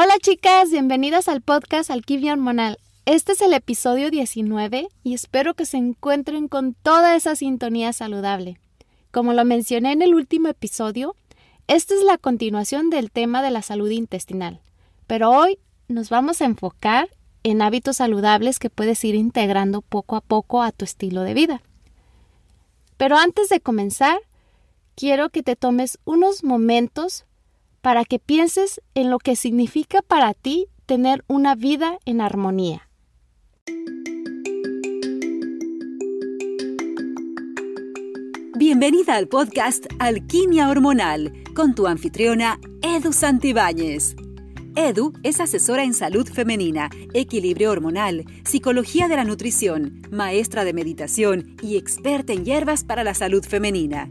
Hola chicas, bienvenidas al podcast Alquimia Hormonal. Este es el episodio 19 y espero que se encuentren con toda esa sintonía saludable. Como lo mencioné en el último episodio, esta es la continuación del tema de la salud intestinal, pero hoy nos vamos a enfocar en hábitos saludables que puedes ir integrando poco a poco a tu estilo de vida. Pero antes de comenzar, quiero que te tomes unos momentos para que pienses en lo que significa para ti tener una vida en armonía. Bienvenida al podcast Alquimia Hormonal con tu anfitriona Edu Santibáñez. Edu es asesora en salud femenina, equilibrio hormonal, psicología de la nutrición, maestra de meditación y experta en hierbas para la salud femenina.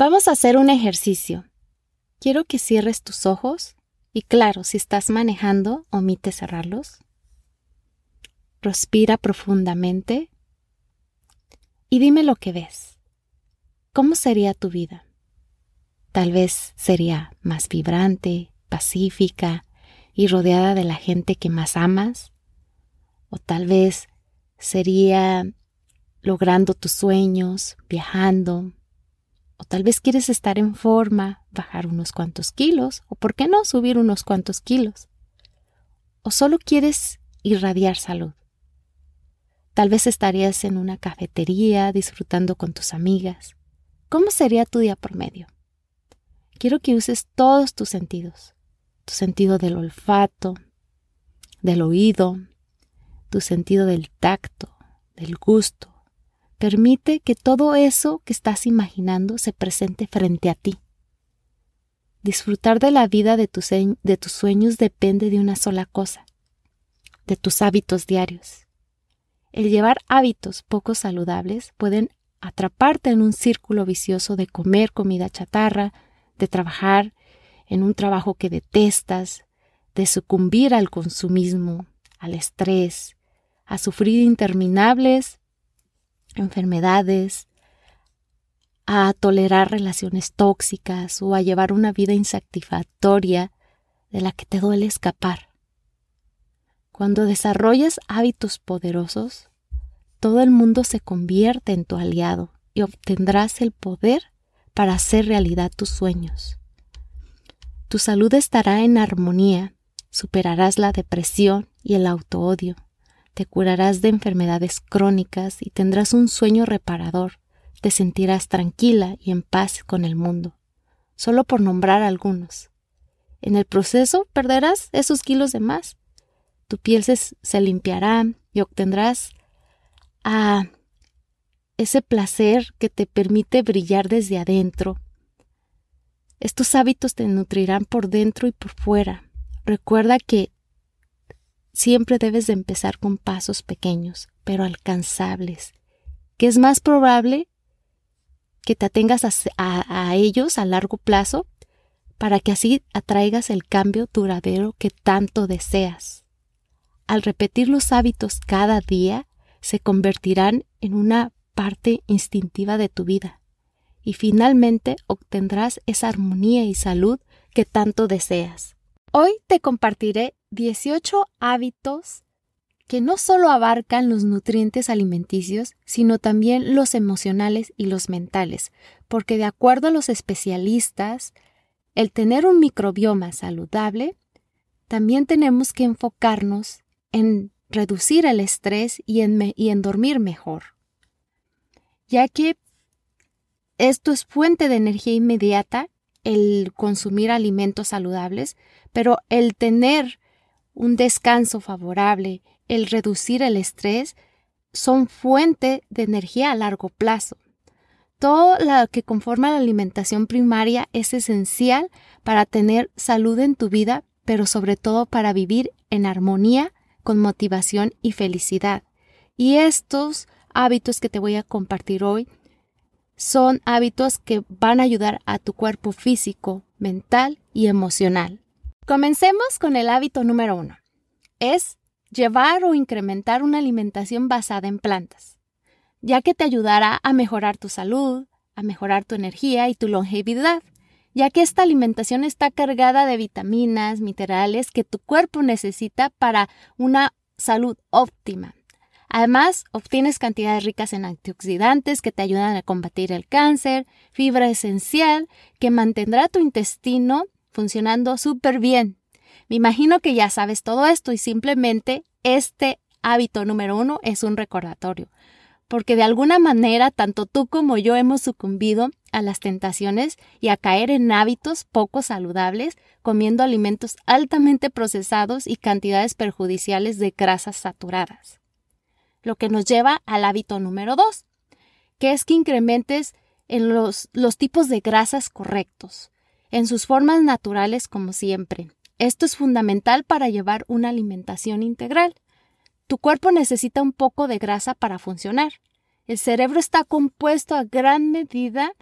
Vamos a hacer un ejercicio quiero que cierres tus ojos y claro, si estás manejando, omite cerrarlos. Respira profundamente y dime lo que ves. ¿Cómo sería tu vida? Tal vez sería más vibrante, pacífica y rodeada de la gente que más amas. O tal vez sería logrando tus sueños, viajando, o tal vez quieres estar en forma, bajar unos cuantos kilos, o por qué no subir unos cuantos kilos. O solo quieres irradiar salud. Tal vez estarías en una cafetería disfrutando con tus amigas. ¿Cómo sería tu día por medio? Quiero que uses todos tus sentidos. Tu sentido del olfato, del oído, tu sentido del tacto, del gusto, Permite que todo eso que estás imaginando se presente frente a ti. Disfrutar de la vida de tus, de tus sueños depende de una sola cosa, de tus hábitos diarios. El llevar hábitos poco saludables pueden atraparte en un círculo vicioso de comer comida chatarra, de trabajar en un trabajo que detestas, de sucumbir al consumismo, al estrés, a sufrir interminables enfermedades, a tolerar relaciones tóxicas o a llevar una vida insatisfactoria de la que te duele escapar. Cuando desarrollas hábitos poderosos, todo el mundo se convierte en tu aliado y obtendrás el poder para hacer realidad tus sueños. Tu salud estará en armonía, superarás la depresión y el autoodio te curarás de enfermedades crónicas y tendrás un sueño reparador, te sentirás tranquila y en paz con el mundo, solo por nombrar algunos. En el proceso perderás esos kilos de más. Tu piel se, limpiará y obtendrás a ese placer que te permite brillar desde adentro. Estos hábitos te nutrirán por dentro y por fuera. Recuerda que siempre debes de empezar con pasos pequeños, pero alcanzables, que es más probable que te atengas a, ellos a largo plazo para que así atraigas el cambio duradero que tanto deseas. Al repetir los hábitos cada día, se convertirán en una parte instintiva de tu vida y finalmente obtendrás esa armonía y salud que tanto deseas. Hoy te compartiré 18 hábitos que no solo abarcan los nutrientes alimenticios, sino también los emocionales y los mentales, porque de acuerdo a los especialistas, el tener un microbioma saludable, también tenemos que enfocarnos en reducir el estrés y en, dormir mejor, ya que esto es fuente de energía inmediata, el consumir alimentos saludables, pero el tener un descanso favorable, el reducir el estrés, son fuente de energía a largo plazo. Todo lo que conforma la alimentación primaria es esencial para tener salud en tu vida, pero sobre todo para vivir en armonía, con motivación y felicidad. Y estos hábitos que te voy a compartir hoy son hábitos que van a ayudar a tu cuerpo físico, mental y emocional. Comencemos con el hábito número uno. Es llevar o incrementar una alimentación basada en plantas, ya que te ayudará a mejorar tu salud, a mejorar tu energía y tu longevidad, ya que esta alimentación está cargada de vitaminas, minerales que tu cuerpo necesita para una salud óptima. Además, obtienes cantidades ricas en antioxidantes que te ayudan a combatir el cáncer, fibra esencial que mantendrá tu intestino funcionando súper bien. Me imagino que ya sabes todo esto y simplemente este hábito número uno es un recordatorio, porque de alguna manera tanto tú como yo hemos sucumbido a las tentaciones y a caer en hábitos poco saludables, comiendo alimentos altamente procesados y cantidades perjudiciales de grasas saturadas lo que nos lleva al hábito número dos, que es que incrementes en los, los tipos de grasas correctos, en sus formas naturales como siempre. Esto es fundamental para llevar una alimentación integral. Tu cuerpo necesita un poco de grasa para funcionar. El cerebro está compuesto a gran medida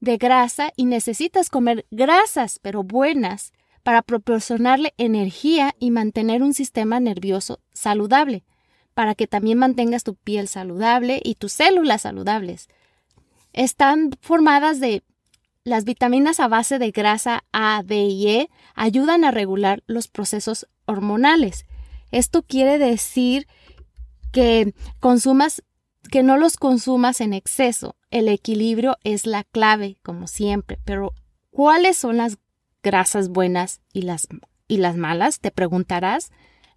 de grasa y necesitas comer grasas, pero buenas, para proporcionarle energía y mantener un sistema nervioso saludable para que también mantengas tu piel saludable y tus células saludables. Están formadas de las vitaminas a base de grasa A, D y E ayudan a regular los procesos hormonales. Esto quiere decir que consumas que no los consumas en exceso. El equilibrio es la clave, como siempre. Pero, ¿cuáles son las grasas buenas y las, y las malas? Te preguntarás.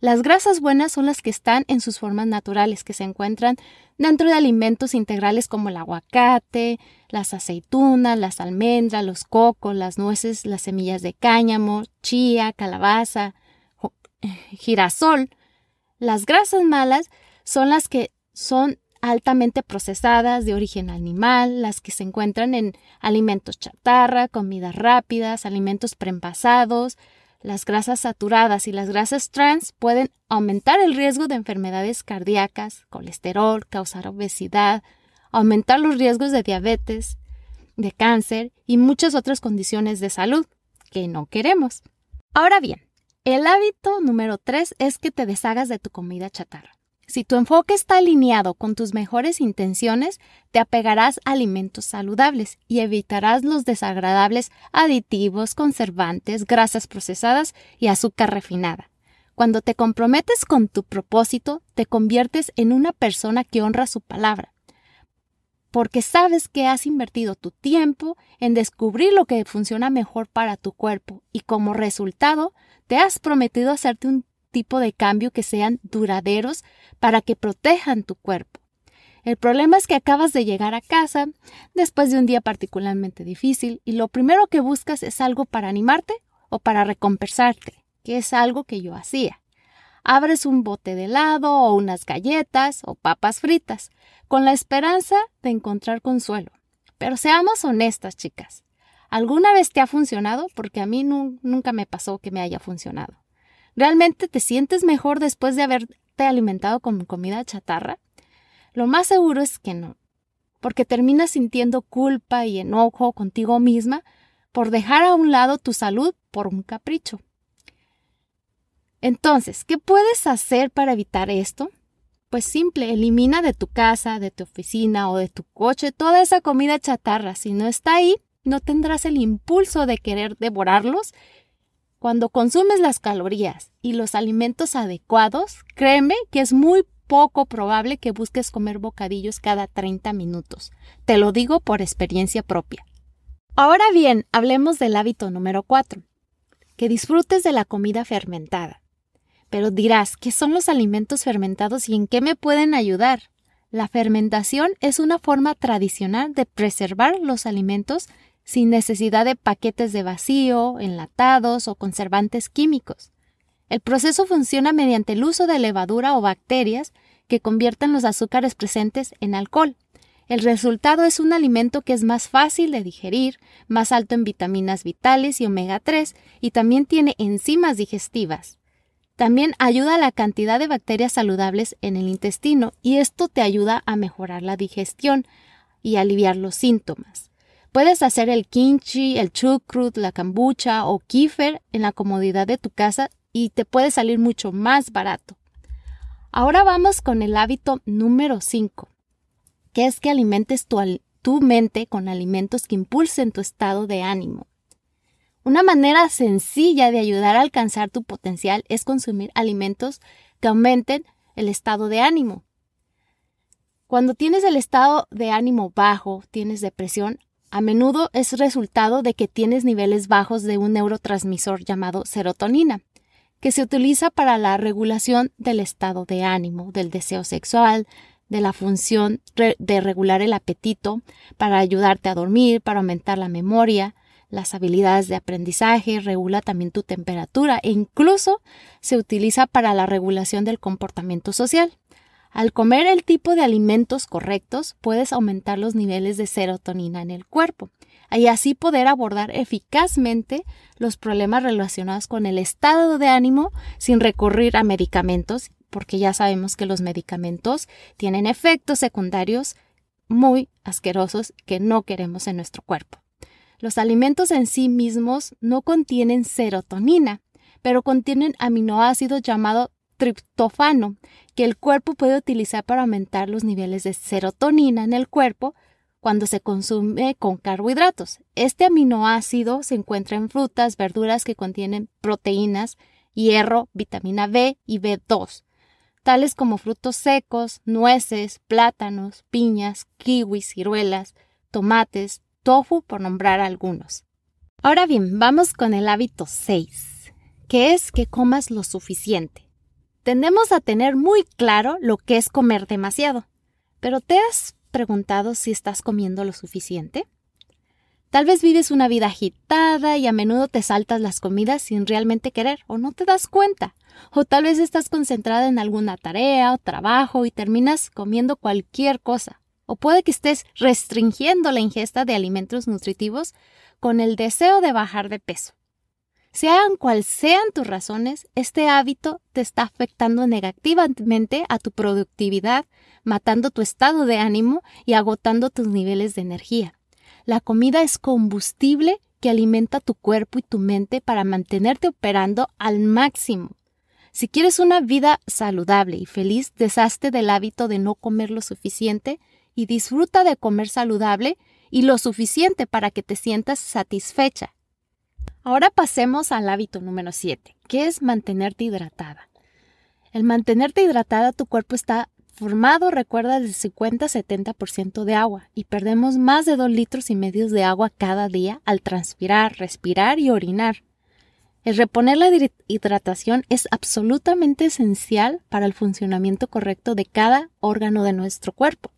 Las grasas buenas son las que están en sus formas naturales, que se encuentran dentro de alimentos integrales como el aguacate, las aceitunas, las almendras, los cocos, las nueces, las semillas de cáñamo, chía, calabaza, girasol. Las grasas malas son las que son altamente procesadas de origen animal, las que se encuentran en alimentos chatarra, comidas rápidas, alimentos preenvasados, las grasas saturadas y las grasas trans pueden aumentar el riesgo de enfermedades cardíacas, colesterol, causar obesidad, aumentar los riesgos de diabetes, de cáncer y muchas otras condiciones de salud que no queremos. Ahora bien, el hábito número 3 es que te deshagas de tu comida chatarra. Si tu enfoque está alineado con tus mejores intenciones, te apegarás a alimentos saludables y evitarás los desagradables aditivos, conservantes, grasas procesadas y azúcar refinada. Cuando te comprometes con tu propósito, te conviertes en una persona que honra su palabra, porque sabes que has invertido tu tiempo en descubrir lo que funciona mejor para tu cuerpo y como resultado te has prometido hacerte un tipo de cambio que sean duraderos para que protejan tu cuerpo. El problema es que acabas de llegar a casa después de un día particularmente difícil y lo primero que buscas es algo para animarte o para recompensarte, que es algo que yo hacía. Abres un bote de helado o unas galletas o papas fritas, con la esperanza de encontrar consuelo. Pero seamos honestas, chicas. ¿Alguna vez te ha funcionado? Porque a mí nunca me pasó que me haya funcionado. ¿Realmente te sientes mejor después de haberte alimentado con comida chatarra? Lo más seguro es que no, porque terminas sintiendo culpa y enojo contigo misma por dejar a un lado tu salud por un capricho. Entonces, ¿qué puedes hacer para evitar esto? Pues simple, elimina de tu casa, de tu oficina o de tu coche toda esa comida chatarra. Si no está ahí, no tendrás el impulso de querer devorarlos cuando consumes las calorías y los alimentos adecuados, créeme que es muy poco probable que busques comer bocadillos cada 30 minutos. Te lo digo por experiencia propia. Ahora bien, hablemos del hábito número 4, que disfrutes de la comida fermentada. Pero dirás, ¿qué son los alimentos fermentados y en qué me pueden ayudar? La fermentación es una forma tradicional de preservar los alimentos sin necesidad de paquetes de vacío, enlatados o conservantes químicos. El proceso funciona mediante el uso de levadura o bacterias que convierten los azúcares presentes en alcohol. El resultado es un alimento que es más fácil de digerir, más alto en vitaminas vitales y omega 3 y también tiene enzimas digestivas. También ayuda a la cantidad de bacterias saludables en el intestino y esto te ayuda a mejorar la digestión y aliviar los síntomas. Puedes hacer el kimchi, el chucrut, la kombucha o kefir en la comodidad de tu casa y te puede salir mucho más barato. Ahora vamos con el hábito número 5, que es que alimentes tu, tu mente con alimentos que impulsen tu estado de ánimo. Una manera sencilla de ayudar a alcanzar tu potencial es consumir alimentos que aumenten el estado de ánimo. Cuando tienes el estado de ánimo bajo, tienes depresión, a menudo es resultado de que tienes niveles bajos de un neurotransmisor llamado serotonina, que se utiliza para la regulación del estado de ánimo, del deseo sexual, de la función de regular el apetito, para ayudarte a dormir, para aumentar la memoria, las habilidades de aprendizaje, regula también tu temperatura e incluso se utiliza para la regulación del comportamiento social. Al comer el tipo de alimentos correctos, puedes aumentar los niveles de serotonina en el cuerpo y así poder abordar eficazmente los problemas relacionados con el estado de ánimo sin recurrir a medicamentos porque ya sabemos que los medicamentos tienen efectos secundarios muy asquerosos que no queremos en nuestro cuerpo. Los alimentos en sí mismos no contienen serotonina, pero contienen aminoácidos llamados triptófano, que el cuerpo puede utilizar para aumentar los niveles de serotonina en el cuerpo cuando se consume con carbohidratos. Este aminoácido se encuentra en frutas, verduras que contienen proteínas, hierro, vitamina B y B2, tales como frutos secos, nueces, plátanos, piñas, kiwis, ciruelas, tomates, tofu, por nombrar algunos. Ahora bien, vamos con el hábito 6, que es que comas lo suficiente. Tendemos a tener muy claro lo que es comer demasiado, pero ¿te has preguntado si estás comiendo lo suficiente? Tal vez vives una vida agitada y a menudo te saltas las comidas sin realmente querer o no te das cuenta. O tal vez estás concentrada en alguna tarea o trabajo y terminas comiendo cualquier cosa. O puede que estés restringiendo la ingesta de alimentos nutritivos con el deseo de bajar de peso. Sean cuales sean tus razones, este hábito te está afectando negativamente a tu productividad, matando tu estado de ánimo y agotando tus niveles de energía. La comida es combustible que alimenta tu cuerpo y tu mente para mantenerte operando al máximo. Si quieres una vida saludable y feliz, deshazte del hábito de no comer lo suficiente y disfruta de comer saludable y lo suficiente para que te sientas satisfecha. Ahora pasemos al hábito número 7, que es mantenerte hidratada. El mantenerte hidratada, tu cuerpo está formado, recuerda, del 50-70% de agua y perdemos más de 2 litros y medio de agua cada día al transpirar, respirar y orinar. El reponer la hidratación es absolutamente esencial para el funcionamiento correcto de cada órgano de nuestro cuerpo.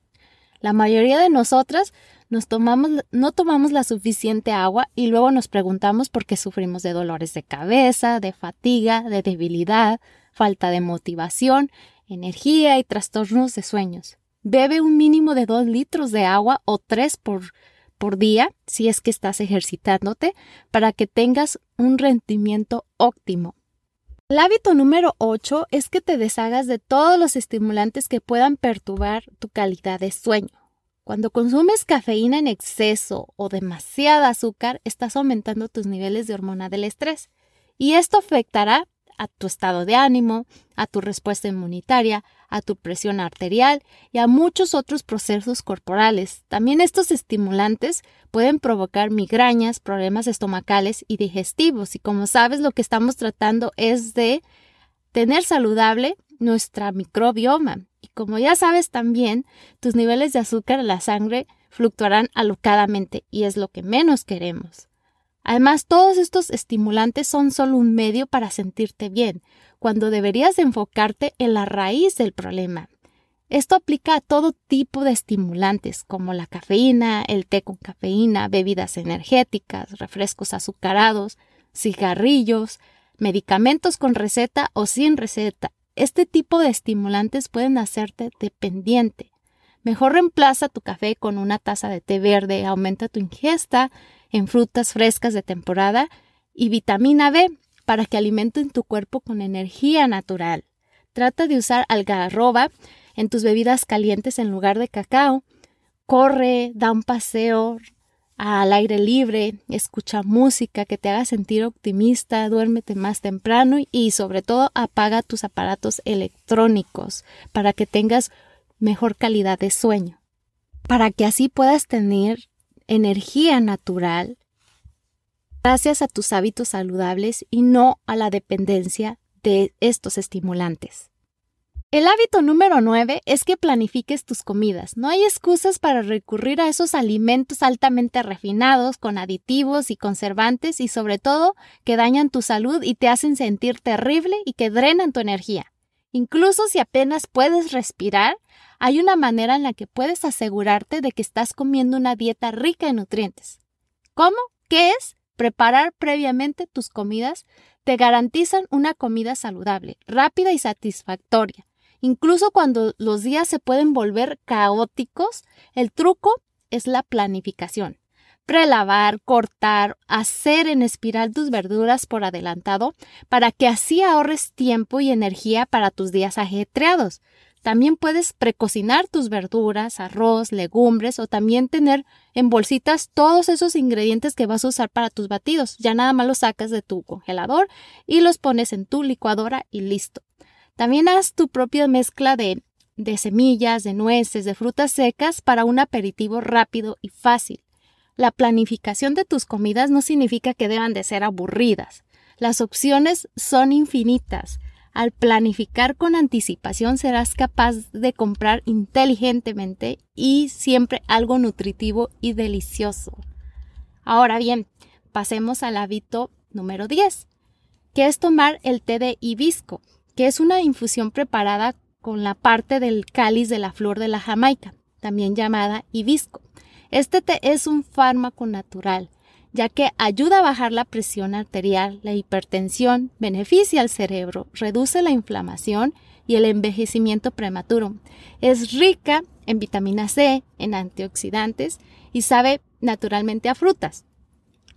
La mayoría de nosotras no tomamos la suficiente agua y luego nos preguntamos por qué sufrimos de dolores de cabeza, de fatiga, de debilidad, falta de motivación energía y trastornos de sueños. Bebe un mínimo de 2 litros de agua o 3 por, por día si es que estás ejercitándote para que tengas un rendimiento óptimo. El hábito número 8 es que te deshagas de todos los estimulantes que puedan perturbar tu calidad de sueño. Cuando consumes cafeína en exceso o demasiada azúcar, estás aumentando tus niveles de hormona del estrés y esto afectará a tu estado de ánimo, a tu respuesta inmunitaria, a tu presión arterial y a muchos otros procesos corporales. También estos estimulantes pueden provocar migrañas, problemas estomacales y digestivos. Y como sabes, lo que estamos tratando es de tener saludable nuestra microbioma. Y como ya sabes también, tus niveles de azúcar en la sangre fluctuarán alocadamente y es lo que menos queremos. Además, todos estos estimulantes son solo un medio para sentirte bien, cuando deberías enfocarte en la raíz del problema. Esto aplica a todo tipo de estimulantes, como la cafeína, el té con cafeína, bebidas energéticas, refrescos azucarados, cigarrillos, medicamentos con receta o sin receta. Este tipo de estimulantes pueden hacerte dependiente. Mejor reemplaza tu café con una taza de té verde, aumenta tu ingesta en frutas frescas de temporada y vitamina B para que alimenten tu cuerpo con energía natural. Trata de usar algarroba en tus bebidas calientes en lugar de cacao. Corre, da un paseo al aire libre, escucha música que te haga sentir optimista, duérmete más temprano y sobre todo apaga tus aparatos electrónicos para que tengas mejor calidad de sueño. Para que así puedas tener energía natural gracias a tus hábitos saludables y no a la dependencia de estos estimulantes. El hábito número 9 es que planifiques tus comidas. No hay excusas para recurrir a esos alimentos altamente refinados, con aditivos y conservantes y sobre todo que dañan tu salud y te hacen sentir terrible y que drenan tu energía. Incluso si apenas puedes respirar, hay una manera en la que puedes asegurarte de que estás comiendo una dieta rica en nutrientes. ¿Cómo? ¿Qué es? Preparar previamente tus comidas te garantizan una comida saludable, rápida y satisfactoria. Incluso cuando los días se pueden volver caóticos, el truco es la planificación. Prelavar, cortar, hacer en espiral tus verduras por adelantado para que así ahorres tiempo y energía para tus días ajetreados. También puedes precocinar tus verduras, arroz, legumbres o también tener en bolsitas todos esos ingredientes que vas a usar para tus batidos. Ya nada más los sacas de tu congelador y los pones en tu licuadora y listo. También haz tu propia mezcla de, de semillas, de nueces, de frutas secas para un aperitivo rápido y fácil. La planificación de tus comidas no significa que deban de ser aburridas. Las opciones son infinitas. Al planificar con anticipación serás capaz de comprar inteligentemente y siempre algo nutritivo y delicioso. Ahora bien, pasemos al hábito número 10, que es tomar el té de hibisco que es una infusión preparada con la parte del cáliz de la flor de la Jamaica, también llamada hibisco. Este té es un fármaco natural, ya que ayuda a bajar la presión arterial, la hipertensión, beneficia al cerebro, reduce la inflamación y el envejecimiento prematuro. Es rica en vitamina C, en antioxidantes y sabe naturalmente a frutas.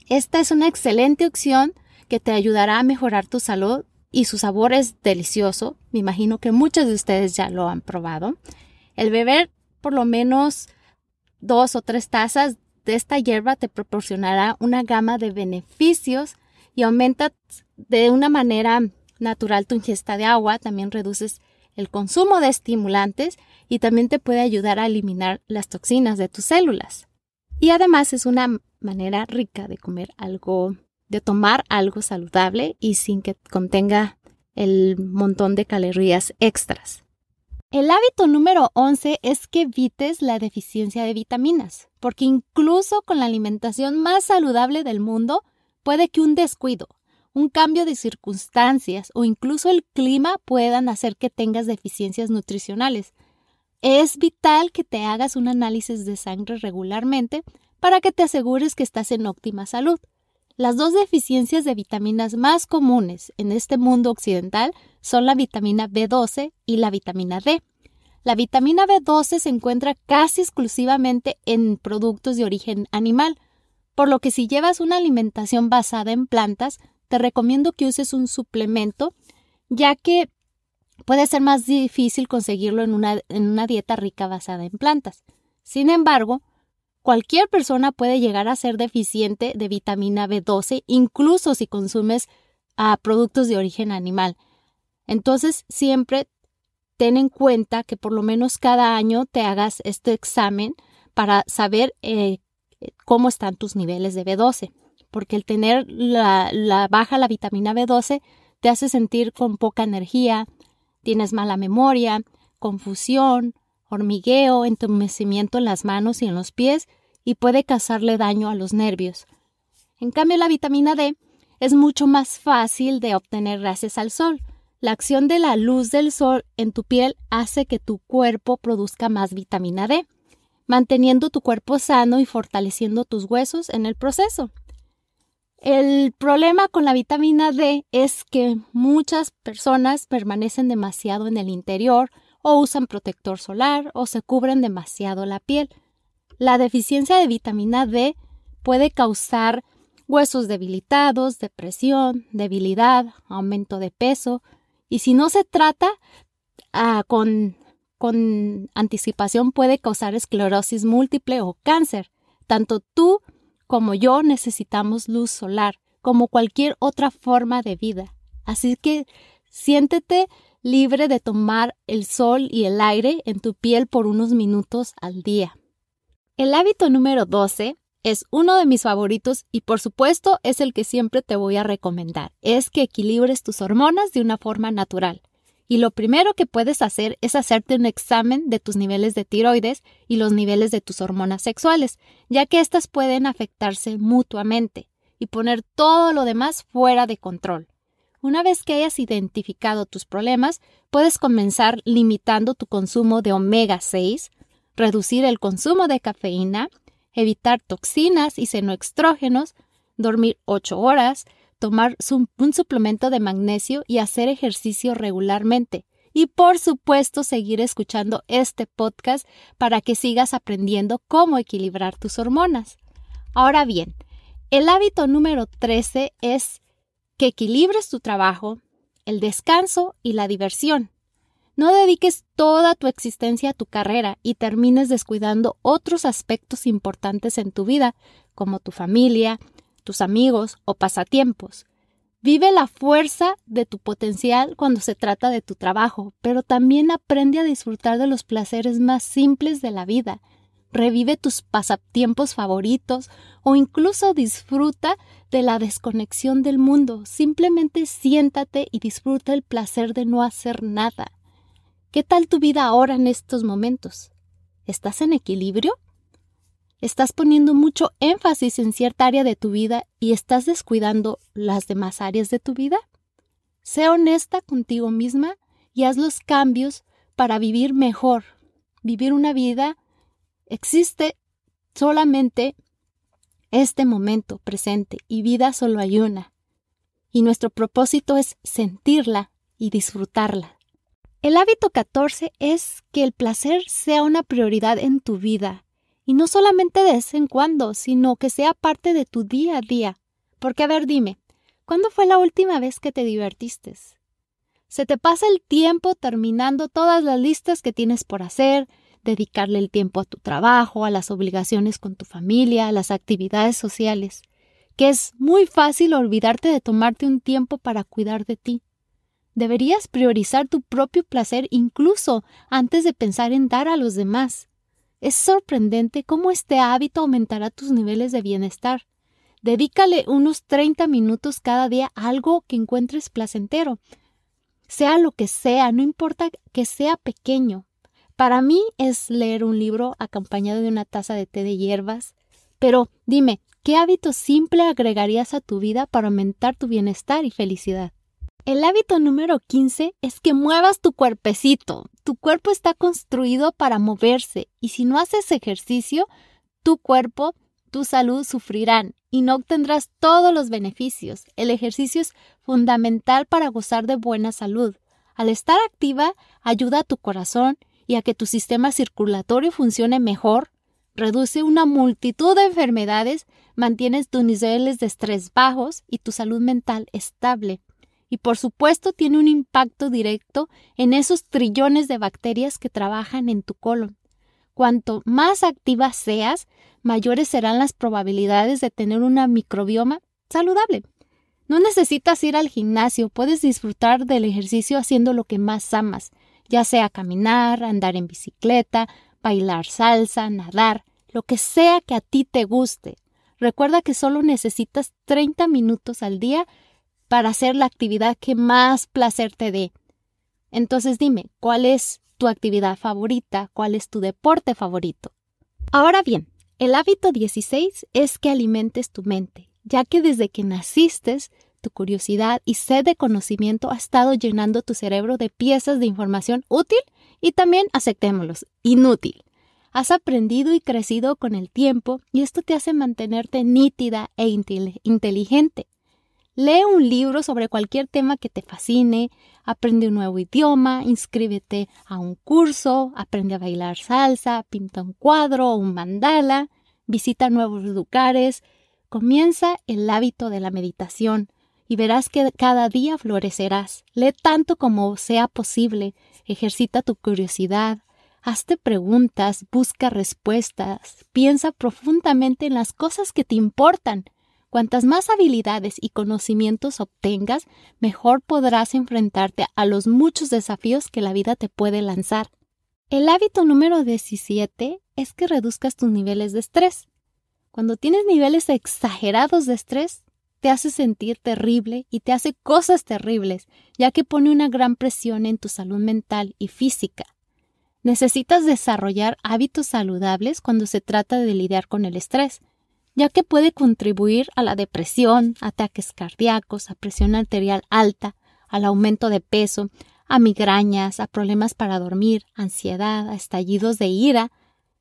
Esta es una excelente opción que te ayudará a mejorar tu salud y su sabor es delicioso. Me imagino que muchos de ustedes ya lo han probado. El beber por lo menos dos o tres tazas esta hierba te proporcionará una gama de beneficios y aumenta de una manera natural tu ingesta de agua, también reduces el consumo de estimulantes y también te puede ayudar a eliminar las toxinas de tus células. Y además es una manera rica de comer algo de tomar algo saludable y sin que contenga el montón de calorías extras. El hábito número 11 es que evites la deficiencia de vitaminas, porque incluso con la alimentación más saludable del mundo, puede que un descuido, un cambio de circunstancias o incluso el clima puedan hacer que tengas deficiencias nutricionales. Es vital que te hagas un análisis de sangre regularmente para que te asegures que estás en óptima salud. Las dos deficiencias de vitaminas más comunes en este mundo occidental son la vitamina B12 y la vitamina D. La vitamina B12 se encuentra casi exclusivamente en productos de origen animal, por lo que si llevas una alimentación basada en plantas, te recomiendo que uses un suplemento, ya que puede ser más difícil conseguirlo en una, en una dieta rica basada en plantas. Sin embargo, Cualquier persona puede llegar a ser deficiente de vitamina B12, incluso si consumes ah, productos de origen animal. Entonces, siempre ten en cuenta que por lo menos cada año te hagas este examen para saber eh, cómo están tus niveles de B12, porque el tener la, la baja la vitamina B12 te hace sentir con poca energía, tienes mala memoria, confusión, hormigueo, entumecimiento en las manos y en los pies y puede causarle daño a los nervios. En cambio, la vitamina D es mucho más fácil de obtener gracias al sol. La acción de la luz del sol en tu piel hace que tu cuerpo produzca más vitamina D, manteniendo tu cuerpo sano y fortaleciendo tus huesos en el proceso. El problema con la vitamina D es que muchas personas permanecen demasiado en el interior o usan protector solar o se cubren demasiado la piel. La deficiencia de vitamina D puede causar huesos debilitados, depresión, debilidad, aumento de peso y si no se trata ah, con, con anticipación puede causar esclerosis múltiple o cáncer. Tanto tú como yo necesitamos luz solar, como cualquier otra forma de vida. Así que siéntete libre de tomar el sol y el aire en tu piel por unos minutos al día. El hábito número 12 es uno de mis favoritos y por supuesto es el que siempre te voy a recomendar. Es que equilibres tus hormonas de una forma natural. Y lo primero que puedes hacer es hacerte un examen de tus niveles de tiroides y los niveles de tus hormonas sexuales, ya que éstas pueden afectarse mutuamente y poner todo lo demás fuera de control. Una vez que hayas identificado tus problemas, puedes comenzar limitando tu consumo de omega 6, reducir el consumo de cafeína, evitar toxinas y senoestrógenos, dormir 8 horas, tomar un suplemento de magnesio y hacer ejercicio regularmente. Y por supuesto seguir escuchando este podcast para que sigas aprendiendo cómo equilibrar tus hormonas. Ahora bien, el hábito número 13 es que equilibres tu trabajo, el descanso y la diversión. No dediques toda tu existencia a tu carrera y termines descuidando otros aspectos importantes en tu vida, como tu familia, tus amigos o pasatiempos. Vive la fuerza de tu potencial cuando se trata de tu trabajo, pero también aprende a disfrutar de los placeres más simples de la vida, revive tus pasatiempos favoritos o incluso disfruta de la desconexión del mundo. Simplemente siéntate y disfruta el placer de no hacer nada. ¿Qué tal tu vida ahora en estos momentos? ¿Estás en equilibrio? ¿Estás poniendo mucho énfasis en cierta área de tu vida y estás descuidando las demás áreas de tu vida? Sé honesta contigo misma y haz los cambios para vivir mejor, vivir una vida Existe solamente este momento presente y vida solo hay una. Y nuestro propósito es sentirla y disfrutarla. El hábito 14 es que el placer sea una prioridad en tu vida. Y no solamente de vez en cuando, sino que sea parte de tu día a día. Porque, a ver, dime, ¿cuándo fue la última vez que te divertiste? Se te pasa el tiempo terminando todas las listas que tienes por hacer, dedicarle el tiempo a tu trabajo, a las obligaciones con tu familia, a las actividades sociales, que es muy fácil olvidarte de tomarte un tiempo para cuidar de ti. Deberías priorizar tu propio placer incluso antes de pensar en dar a los demás. Es sorprendente cómo este hábito aumentará tus niveles de bienestar. Dedícale unos 30 minutos cada día a algo que encuentres placentero. Sea lo que sea, no importa que sea pequeño, para mí es leer un libro acompañado de una taza de té de hierbas. Pero dime, ¿qué hábito simple agregarías a tu vida para aumentar tu bienestar y felicidad? El hábito número 15 es que muevas tu cuerpecito. Tu cuerpo está construido para moverse y si no haces ejercicio, tu cuerpo, tu salud sufrirán y no obtendrás todos los beneficios. El ejercicio es fundamental para gozar de buena salud. Al estar activa, ayuda a tu corazón y a que tu sistema circulatorio funcione mejor, reduce una multitud de enfermedades, mantienes tus niveles de estrés bajos y tu salud mental estable. Y por supuesto tiene un impacto directo en esos trillones de bacterias que trabajan en tu colon. Cuanto más activa seas, mayores serán las probabilidades de tener una microbioma saludable. No necesitas ir al gimnasio, puedes disfrutar del ejercicio haciendo lo que más amas, ya sea caminar, andar en bicicleta, bailar salsa, nadar, lo que sea que a ti te guste. Recuerda que solo necesitas 30 minutos al día para hacer la actividad que más placer te dé. Entonces dime, ¿cuál es tu actividad favorita? ¿Cuál es tu deporte favorito? Ahora bien, el hábito 16 es que alimentes tu mente, ya que desde que naciste tu curiosidad y sed de conocimiento ha estado llenando tu cerebro de piezas de información útil y también, aceptémoslos, inútil. Has aprendido y crecido con el tiempo y esto te hace mantenerte nítida e inteligente. Lee un libro sobre cualquier tema que te fascine, Aprende un nuevo idioma, inscríbete a un curso, aprende a bailar salsa, pinta un cuadro o un mandala, visita nuevos lugares, comienza el hábito de la meditación y verás que cada día florecerás. Lee tanto como sea posible, ejercita tu curiosidad, hazte preguntas, busca respuestas, piensa profundamente en las cosas que te importan. Cuantas más habilidades y conocimientos obtengas, mejor podrás enfrentarte a los muchos desafíos que la vida te puede lanzar. El hábito número 17 es que reduzcas tus niveles de estrés. Cuando tienes niveles exagerados de estrés, te hace sentir terrible y te hace cosas terribles, ya que pone una gran presión en tu salud mental y física. Necesitas desarrollar hábitos saludables cuando se trata de lidiar con el estrés, ya que puede contribuir a la depresión, ataques cardíacos, a presión arterial alta, al aumento de peso, a migrañas, a problemas para dormir, ansiedad, a estallidos de ira,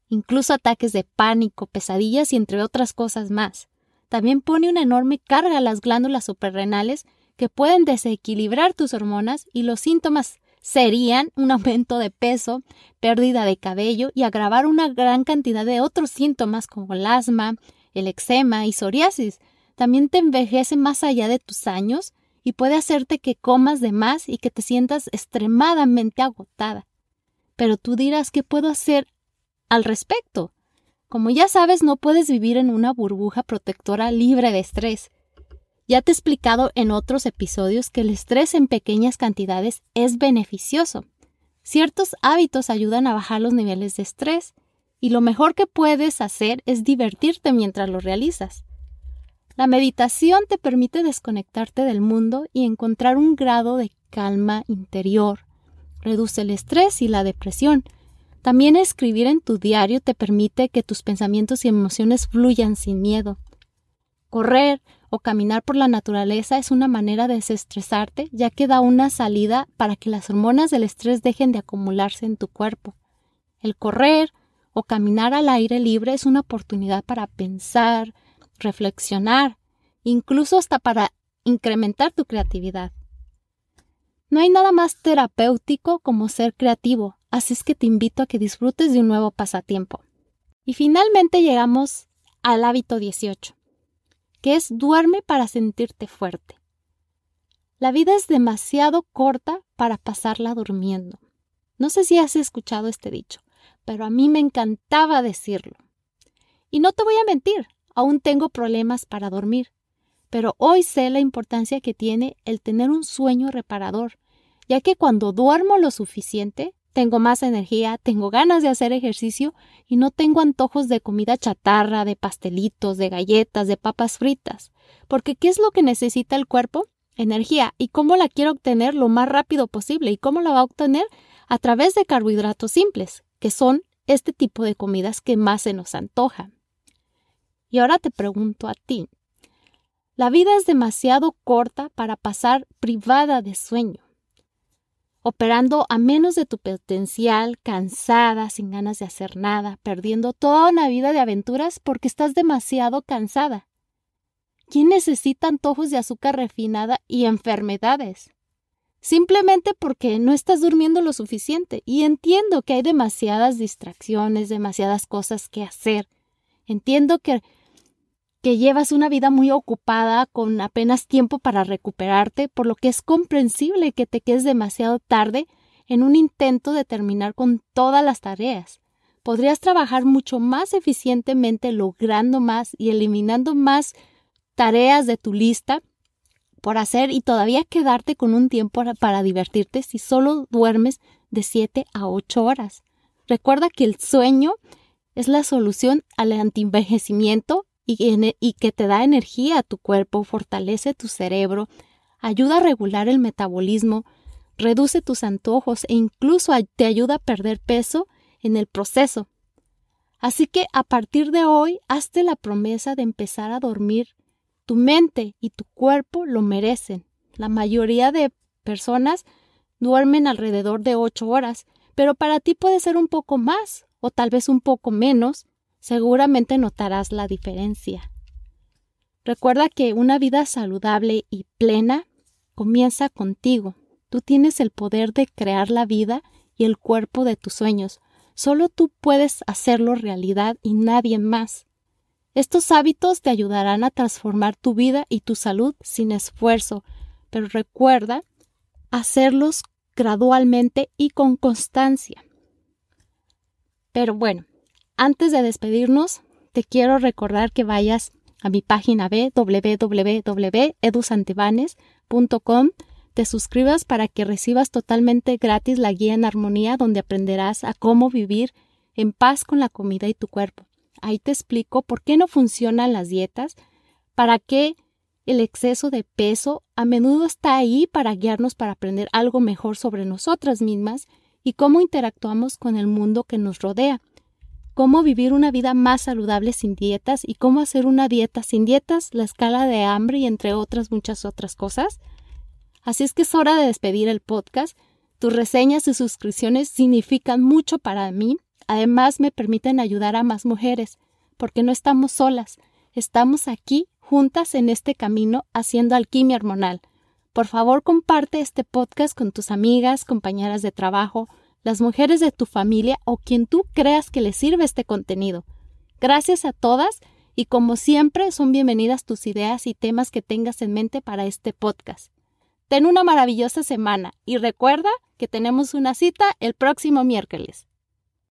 incluso ataques de pánico, pesadillas y entre otras cosas más. También pone una enorme carga a las glándulas suprarrenales que pueden desequilibrar tus hormonas y los síntomas serían un aumento de peso, pérdida de cabello y agravar una gran cantidad de otros síntomas como el asma, el eczema y psoriasis. También te envejece más allá de tus años y puede hacerte que comas de más y que te sientas extremadamente agotada. Pero tú dirás, ¿qué puedo hacer al respecto? Como ya sabes, no puedes vivir en una burbuja protectora libre de estrés. Ya te he explicado en otros episodios que el estrés en pequeñas cantidades es beneficioso. Ciertos hábitos ayudan a bajar los niveles de estrés y lo mejor que puedes hacer es divertirte mientras lo realizas. La meditación te permite desconectarte del mundo y encontrar un grado de calma interior. Reduce el estrés y la depresión también escribir en tu diario te permite que tus pensamientos y emociones fluyan sin miedo. Correr o caminar por la naturaleza es una manera de desestresarte, ya que da una salida para que las hormonas del estrés dejen de acumularse en tu cuerpo. El correr o caminar al aire libre es una oportunidad para pensar, reflexionar, incluso hasta para incrementar tu creatividad. No hay nada más terapéutico como ser creativo, así es que te invito a que disfrutes de un nuevo pasatiempo. Y finalmente llegamos al hábito 18, que es duerme para sentirte fuerte. La vida es demasiado corta para pasarla durmiendo. No sé si has escuchado este dicho, pero a mí me encantaba decirlo. Y no te voy a mentir, aún tengo problemas para dormir, pero hoy sé la importancia que tiene el tener un sueño reparador, ya que cuando duermo lo suficiente, tengo más energía, tengo ganas de hacer ejercicio y no tengo antojos de comida chatarra, de pastelitos, de galletas, de papas fritas. Porque ¿qué es lo que necesita el cuerpo? Energía. ¿Y cómo la quiero obtener lo más rápido posible? ¿Y cómo la va a obtener? A través de carbohidratos simples, que son este tipo de comidas que más se nos antojan. Y ahora te pregunto a ti, la vida es demasiado corta para pasar privada de sueño operando a menos de tu potencial, cansada, sin ganas de hacer nada, perdiendo toda una vida de aventuras porque estás demasiado cansada. ¿Quién necesita antojos de azúcar refinada y enfermedades? Simplemente porque no estás durmiendo lo suficiente y entiendo que hay demasiadas distracciones, demasiadas cosas que hacer. Entiendo que que llevas una vida muy ocupada con apenas tiempo para recuperarte, por lo que es comprensible que te quedes demasiado tarde en un intento de terminar con todas las tareas. Podrías trabajar mucho más eficientemente logrando más y eliminando más tareas de tu lista por hacer y todavía quedarte con un tiempo para, divertirte si solo duermes de 7 a 8 horas. Recuerda que el sueño es la solución al antienvejecimiento y, que te da energía a tu cuerpo, fortalece tu cerebro, ayuda a regular el metabolismo, reduce tus antojos e incluso te ayuda a perder peso en el proceso. Así que a partir de hoy, hazte la promesa de empezar a dormir. Tu mente y tu cuerpo lo merecen. La mayoría de personas duermen alrededor de ocho horas, pero para ti puede ser un poco más o tal vez un poco menos, seguramente notarás la diferencia. Recuerda que una vida saludable y plena comienza contigo. Tú tienes el poder de crear la vida y el cuerpo de tus sueños. Solo tú puedes hacerlo realidad y nadie más. Estos hábitos te ayudarán a transformar tu vida y tu salud sin esfuerzo, pero recuerda hacerlos gradualmente y con constancia. Pero bueno, antes de despedirnos, te quiero recordar que vayas a mi página www.edusantibanes.com, te suscribas para que recibas totalmente gratis la guía en armonía donde aprenderás a cómo vivir en paz con la comida y tu cuerpo. Ahí te explico por qué no funcionan las dietas, para qué el exceso de peso a menudo está ahí para guiarnos para aprender algo mejor sobre nosotras mismas y cómo interactuamos con el mundo que nos rodea cómo vivir una vida más saludable sin dietas y cómo hacer una dieta sin dietas, la escala de hambre y entre otras muchas otras cosas. Así es que es hora de despedir el podcast. Tus reseñas y suscripciones significan mucho para mí. Además me permiten ayudar a más mujeres, porque no estamos solas. Estamos aquí juntas en este camino haciendo alquimia hormonal. Por favor, comparte este podcast con tus amigas, compañeras de trabajo, las mujeres de tu familia o quien tú creas que le sirve este contenido. Gracias a todas y como siempre son bienvenidas tus ideas y temas que tengas en mente para este podcast. Ten una maravillosa semana y recuerda que tenemos una cita el próximo miércoles.